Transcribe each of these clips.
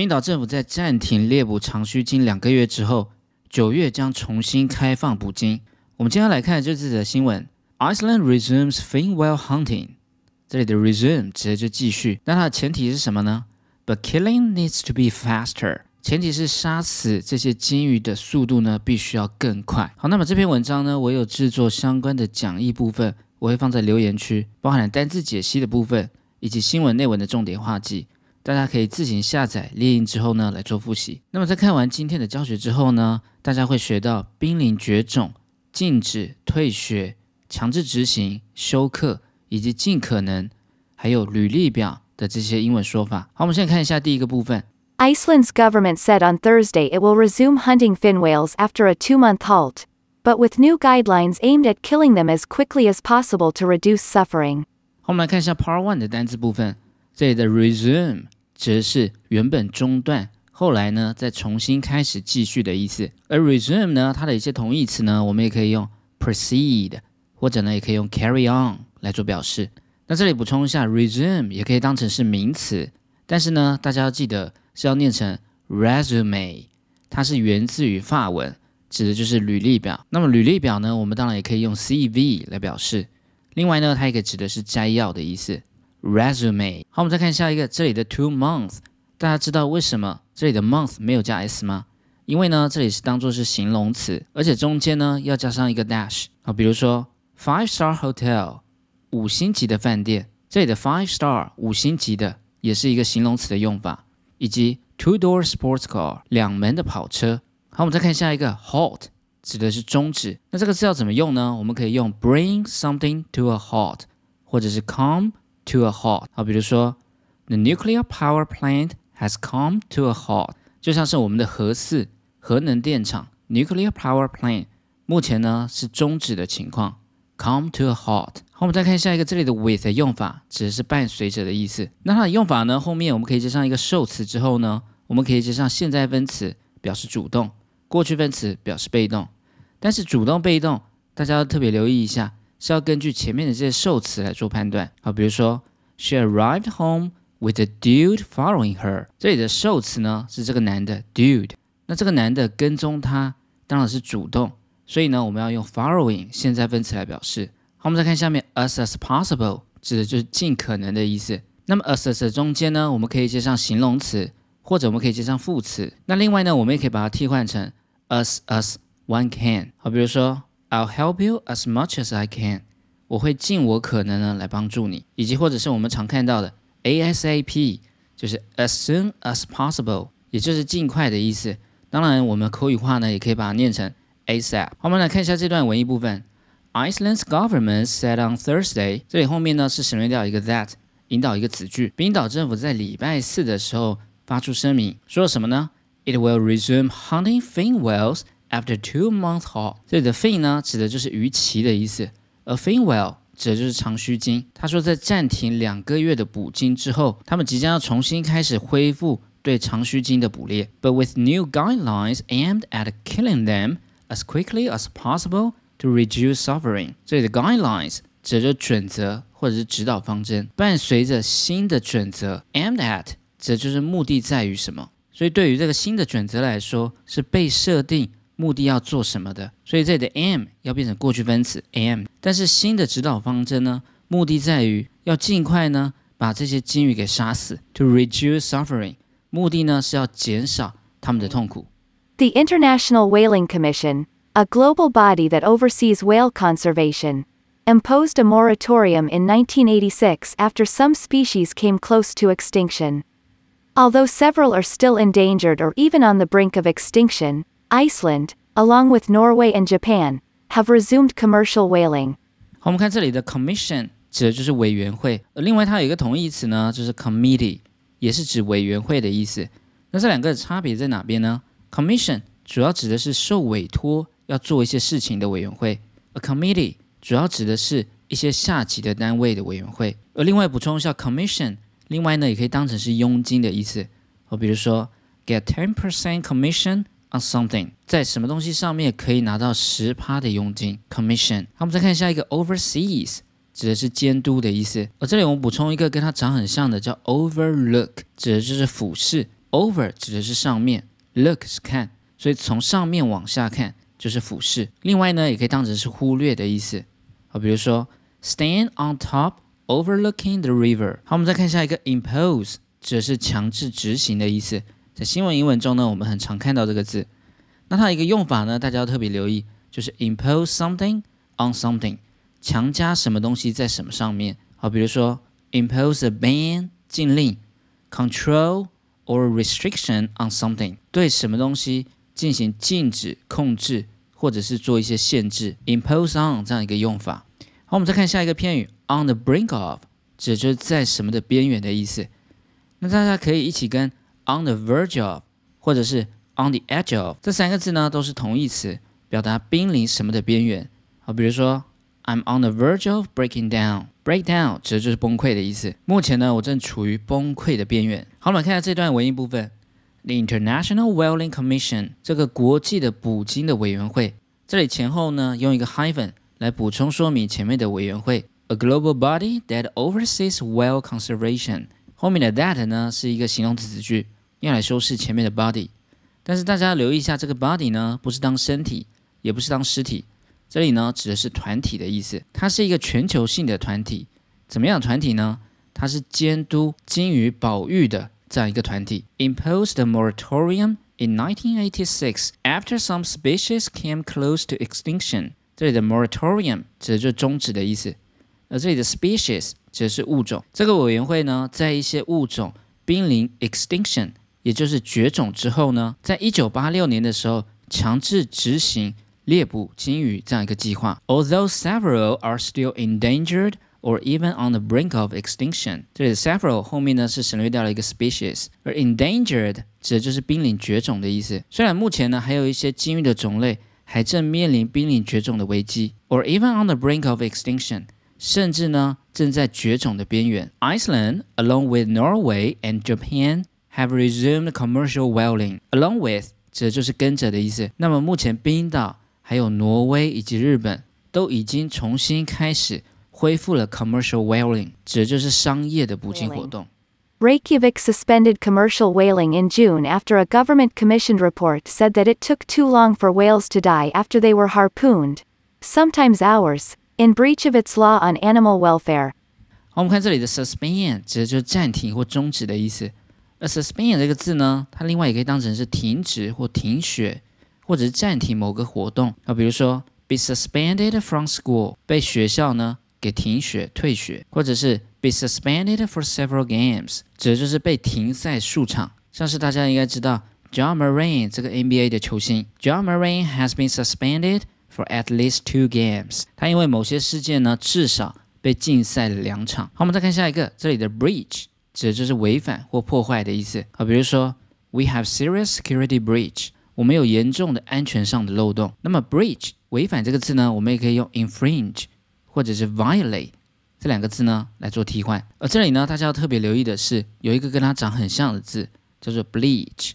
冰岛政府在暂停猎捕长须鲸两个月之后，九月将重新开放捕鲸。我们今天来看这次的新闻：Iceland resumes fin whale hunting。这里的 resume 指的就继续，那它的前提是什么呢？But killing needs to be faster。前提是杀死这些鲸鱼的速度呢，必须要更快。好，那么这篇文章呢，我有制作相关的讲义部分，我会放在留言区，包含了单字解析的部分，以及新闻内文的重点话记，大家可以自行下载列印之后呢来做复习。那么在看完今天的教学之后呢，大家会学到濒临绝种、禁止、退学、强制执行、休课，以及尽可能，还有履历表的这些英文说法。好，我们现在看一下第一个部分。Iceland's government said on Thursday it will resume hunting fin whales after a two month halt, but with new guidelines aimed at killing them as quickly as possible to reduce suffering. 我们来看一下 Part One 的单词部分。这里的 resume 指的是原本中断，后来呢再重新开始继续的意思。而 resume 呢，它的一些同义词呢，我们也可以用 proceed，或者呢也可以用 carry on 来做表示。那这里补充一下，resume 也可以当成是名词，但是呢，大家要记得。是要念成 resume，它是源自于法文，指的就是履历表。那么履历表呢，我们当然也可以用 CV 来表示。另外呢，它也可以指的是摘要的意思，resume。好，我们再看下一个，这里的 two months，大家知道为什么这里的 month 没有加 s 吗？因为呢，这里是当做是形容词，而且中间呢要加上一个 dash。好，比如说 five star hotel，五星级的饭店，这里的 five star 五星级的也是一个形容词的用法。以及 two-door sports car 两门的跑车。好，我们再看下一个 halt 指的是终止。那这个字要怎么用呢？我们可以用 bring something to a halt，或者是 come to a halt。好，比如说 the nuclear power plant has come to a halt，就像是我们的核四核能电厂 nuclear power plant 目前呢是终止的情况。Come to a halt。好，我们再看下一个，这里的 with 的用法指的是伴随着的意思。那它的用法呢？后面我们可以接上一个受词之后呢，我们可以接上现在分词表示主动，过去分词表示被动。但是主动被动，大家要特别留意一下，是要根据前面的这些受词来做判断。好，比如说 She arrived home with a dude following her。这里的受词呢是这个男的 dude，那这个男的跟踪她，当然是主动。所以呢，我们要用 following 现在分词来表示。好，我们再看下面，as as possible 指的就是尽可能的意思。那么 as as 中间呢，我们可以接上形容词，或者我们可以接上副词。那另外呢，我们也可以把它替换成 as as one can。好，比如说 I'll help you as much as I can，我会尽我可能呢来帮助你。以及或者是我们常看到的 ASAP，就是 as soon as possible，也就是尽快的意思。当然，我们口语化呢，也可以把它念成。ASAP。我们来看一下这段文艺部分。Iceland's government said on Thursday，这里后面呢是省略掉一个 that，引导一个子句。冰岛政府在礼拜四的时候发出声明，说了什么呢？It will resume hunting fin whales after two months halt。这里的 fin 呢指的就是鱼鳍的意思，，a fin whale 指的就是长须鲸。他说在暂停两个月的捕鲸之后，他们即将要重新开始恢复对长须鲸的捕猎，but with new guidelines aimed at killing them。as quickly as possible to reduce suffering。这里的 guidelines 指着准则或者是指导方针，伴随着新的准则 aimed at，这就是目的在于什么。所以对于这个新的准则来说，是被设定目的要做什么的。所以这里的 aim 要变成过去分词 aim。但是新的指导方针呢，目的在于要尽快呢把这些鲸鱼给杀死，to reduce suffering。目的呢是要减少他们的痛苦。The International Whaling Commission, a global body that oversees whale conservation, imposed a moratorium in 1986 after some species came close to extinction. Although several are still endangered or even on the brink of extinction, Iceland, along with Norway and Japan, have resumed commercial whaling. 好，我们看这里的 commission 指的就是委员会，而另外它有一个同义词呢，就是 committee，也是指委员会的意思。那这两个的差别在哪边呢？Commission 主要指的是受委托要做一些事情的委员会，a committee 主要指的是一些下级的单位的委员会。而另外补充一下，commission 另外呢也可以当成是佣金的意思。我比如说，get ten percent commission on something，在什么东西上面可以拿到十趴的佣金，commission。好，我们再看下一个，overseas 指的是监督的意思。而这里我们补充一个跟它长很像的，叫 overlook，指的就是俯视。over 指的是上面，look 是看，所以从上面往下看就是俯视。另外呢，也可以当成是忽略的意思。好，比如说 stand on top overlooking the river。好，我们再看下一个 impose，指的是强制执行的意思。在新闻英文中呢，我们很常看到这个字。那它一个用法呢，大家要特别留意，就是 impose something on something，强加什么东西在什么上面。好，比如说 impose a ban 禁令，control or restriction on something 对什么东西进行禁止、控制，或者是做一些限制，impose on 这样一个用法。好，我们再看下一个片语 on the brink of，指就是在什么的边缘的意思。那大家可以一起跟 on the verge of，或者是 on the edge of 这三个字呢，都是同义词，表达濒临什么的边缘。好，比如说 I'm on the verge of breaking down。break down 指的就是崩溃的意思。目前呢，我正处于崩溃的边缘。好，我们看下这段文艺部分。The International Whaling Commission 这个国际的捕鲸的委员会，这里前后呢用一个 hyphen 来补充说明前面的委员会。A global body that oversees whale conservation 后面的 that 呢是一个形容词子句，用来修饰前面的 body。但是大家留意一下，这个 body 呢，不是当身体，也不是当尸体，这里呢指的是团体的意思。它是一个全球性的团体，怎么样团体呢？它是监督鲸鱼保育的这样一个团体。Imposed a moratorium in 1986 after some species came close to extinction。这里的 moratorium 指的就是终止的意思，而这里的 species 指的是物种。这个委员会呢，在一些物种濒临 extinction。也就是绝种之后呢，在一九八六年的时候，强制执行猎捕鲸鱼这样一个计划。Although several are still endangered or even on the brink of extinction，这里的 several 后面呢是省略掉了一个 species，而 endangered 指的就是濒临绝种的意思。虽然目前呢还有一些鲸鱼的种类还正面临濒临绝种的危机，or even on the brink of extinction，甚至呢正在绝种的边缘。Iceland, along with Norway and Japan have resumed commercial whaling along with 指的就是跟着的意思。那么目前冰岛、还有挪威以及日本都已经重新开始恢复了 commercial whaling，指的就是商业的捕鲸活动。Reykjavik suspended commercial whaling in June after a government commissioned report said that it took too long for whales to die after they were harpooned, sometimes hours, in breach of its law on animal welfare. 好，我们看这里的 suspend 指的就是暂停或终止的意思。 而 suspend 这个字呢，它另外也可以当成是停止或停学，或者是暂停某个活动啊。比如说 be suspended from school，被学校呢给停学、退学，或者是 be suspended for several games，指的就是被停赛数场。像是大家应该知道 John Moran 这个 NBA 的球星，John Moran has been suspended for at least two games。他因为某些事件呢，至少被禁赛了两场。好，我们再看下一个，这里的 breach。指的就是违反或破坏的意思啊，比如说，We have serious security breach，我们有严重的安全上的漏洞。那么，breach 违反这个字呢，我们也可以用 infringe 或者是 violate 这两个字呢来做替换。而这里呢，大家要特别留意的是，有一个跟它长很像的字，叫做 bleach，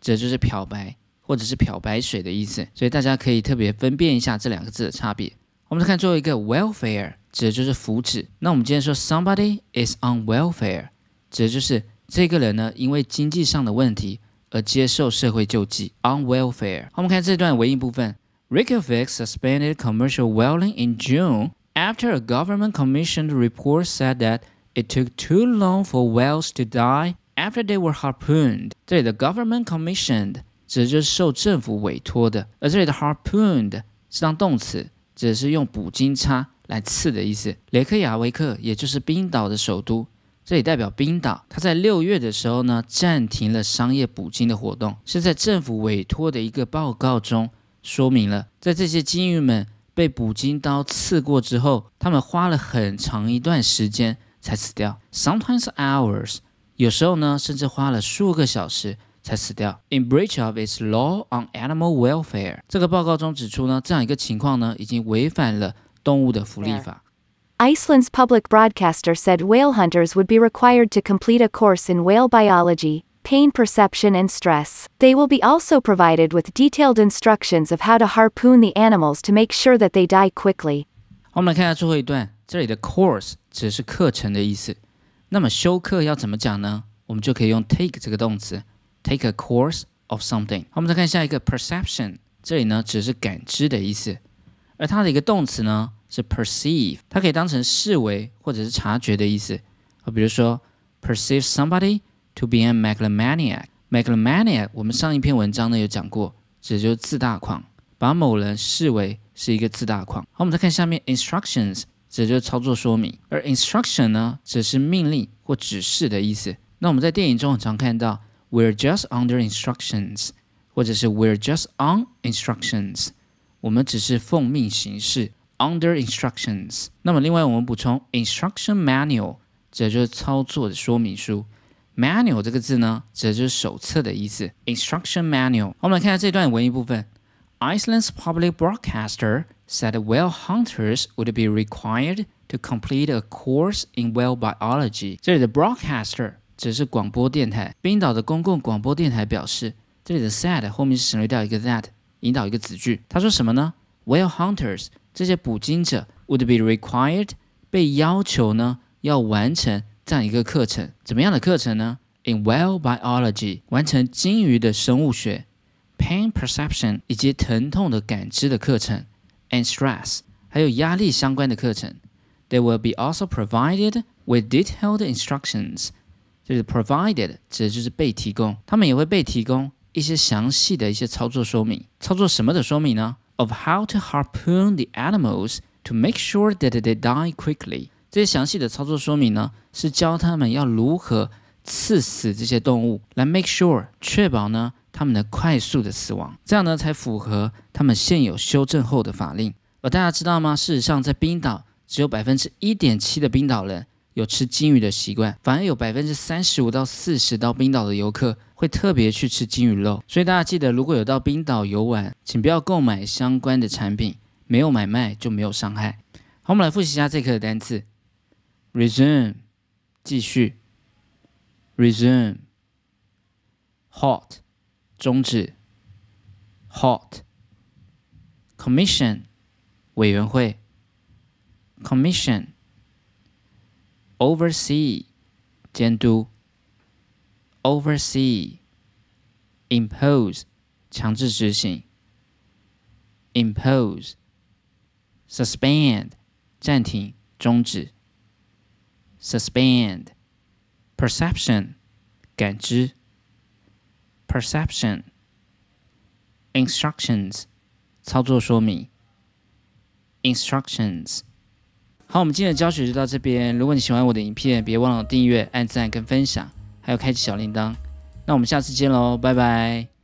指的就是漂白或者是漂白水的意思。所以大家可以特别分辨一下这两个字的差别。我们再看最后一个 welfare，指的就是福祉。那我们今天说 somebody is on welfare。指的就是这个人呢，因为经济上的问题而接受社会救济，on welfare。我们看这段文艺部分：Reykjavik suspended commercial whaling in June after a government-commissioned report said that it took too long for whales to die after they were harpooned。这里的 government-commissioned 指的就是受政府委托的，而这里的 harpooned 是当动词，指的是用捕鲸叉来刺的意思。雷克雅维克也就是冰岛的首都。这里代表冰岛，它在六月的时候呢，暂停了商业捕鲸的活动，是在政府委托的一个报告中说明了，在这些鲸鱼们被捕鲸刀刺过之后，他们花了很长一段时间才死掉，sometimes hours，有时候呢，甚至花了数个小时才死掉。In breach of its law on animal welfare，这个报告中指出呢，这样一个情况呢，已经违反了动物的福利法。Iceland's public broadcaster said whale hunters would be required to complete a course in whale biology, pain perception and stress. They will be also provided with detailed instructions of how to harpoon the animals to make sure that they die quickly. 我们来看一下最后一段，这里的 course 指的是课程的意思。那么修课要怎么讲呢？我们就可以用 take 这个动词 take a course of something。好，我们再看下一个 perception，这里呢只是感知的意思，而它的一个动词呢 是 perceive，它可以当成视为或者是察觉的意思。啊，比如说 perceive somebody to be a megalomaniac。megalomaniac，我们上一篇文章呢有讲过，指就是自大狂，把某人视为是一个自大狂。好，我们再看下面 instructions，指就是操作说明，而 instruction 呢只是命令或指示的意思。那我们在电影中很常看到 we're just under instructions，或者是 we're just on instructions，我们只是奉命行事。Under instructions，那么另外我们补充 instruction manual，这就是操作的说明书。Manual 这个字呢，指的就是手册的意思。Instruction manual。我们来看下这段文艺部分。Iceland's public broadcaster said whale hunters would be required to complete a course in whale biology。这里的 broadcaster 只是广播电台。冰岛的公共广播电台表示，这里的 said 后面是省略掉一个 that，引导一个子句。他说什么呢？Whale hunters 这些捕鲸者 would be required 被要求呢要完成这样一个课程，怎么样的课程呢？In whale biology 完成鲸鱼的生物学，pain perception 以及疼痛的感知的课程，and stress 还有压力相关的课程。They will be also provided with detailed instructions。就是 provided 指的就是被提供，他们也会被提供一些详细的一些操作说明。操作什么的说明呢 ？of how to harpoon the animals to make sure that they die quickly。这些详细的操作说明呢，是教他们要如何刺死这些动物，来 make sure 确保呢他们的快速的死亡，这样呢才符合他们现有修正后的法令。而大家知道吗？事实上，在冰岛只有百分之一点七的冰岛人有吃金鱼的习惯，反而有百分之三十五到四十到冰岛的游客。会特别去吃金鱼肉，所以大家记得，如果有到冰岛游玩，请不要购买相关的产品，没有买卖就没有伤害。好，我们来复习一下这课的单词。：resume，继续。；resume，halt，终止。；halt，commission，委员会，commission ；commission，oversee，监督。oversee, impose 强制执行，impose suspend 暂停终止，suspend perception 感知，perception instructions 操作说明，instructions。 好，我们今天的教学就到这边。如果你喜欢我的影片，别忘了订阅、按赞跟分享。还有开启小铃铛，那我们下次见喽，拜拜。